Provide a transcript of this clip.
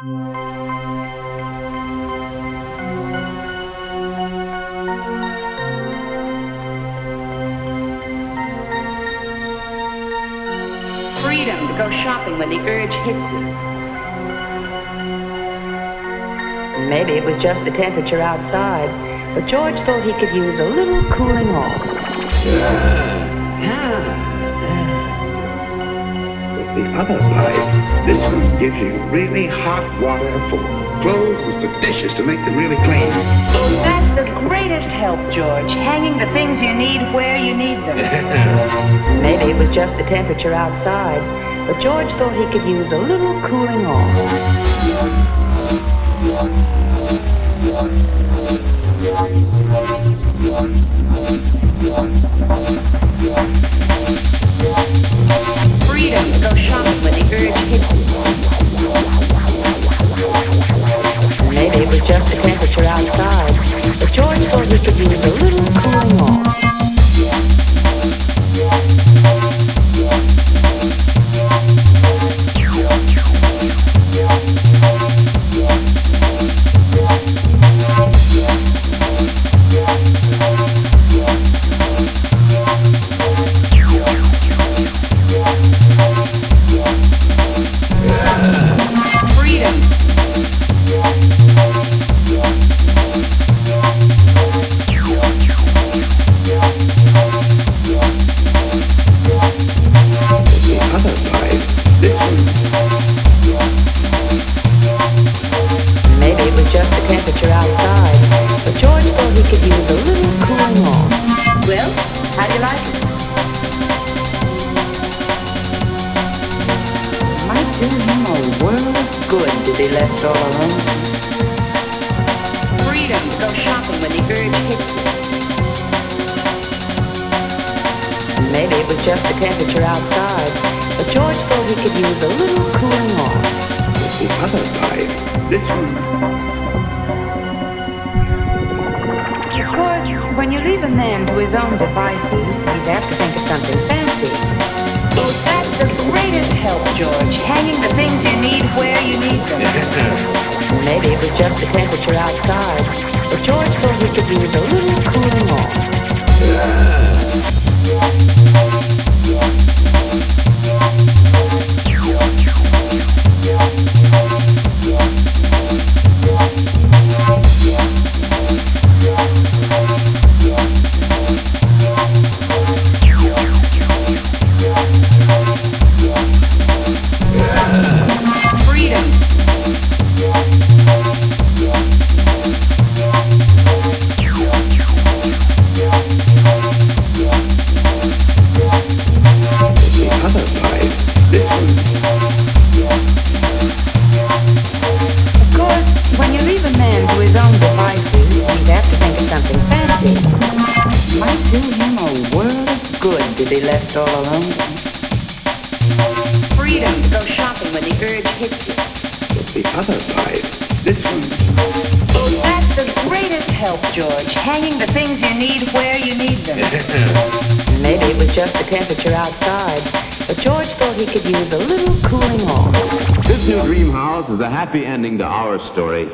Freedom to go shopping when the urge hits you. Maybe it was just the temperature outside, but George thought he could use a little cooling off. But ah, ah. The other side, this one gives you really hot water for clothes and for dishes to make them really clean. That's the greatest help, George. Hanging the things you need where you need them. Maybe it was just the temperature outside, but George thought he could use a little cooling off. Be left all alone. Freedom to go shopping when the urge hits you. Maybe it was just the temperature outside, but George thought he could use a little cooling off. the other side, this one Of course, when you leave a man to his own devices, he'd have to think of something fancy. Maybe it was just the temperature outside, but George thought he could use a little cooling off. Freedom. Be left all alone. Freedom to go shopping when the urge hits you. But the other side, this one. that's the greatest help, George. Hanging the things you need where you need them. Maybe it was just the temperature outside, but George thought he could use a little cooling off. This new dream house is a happy ending to our story.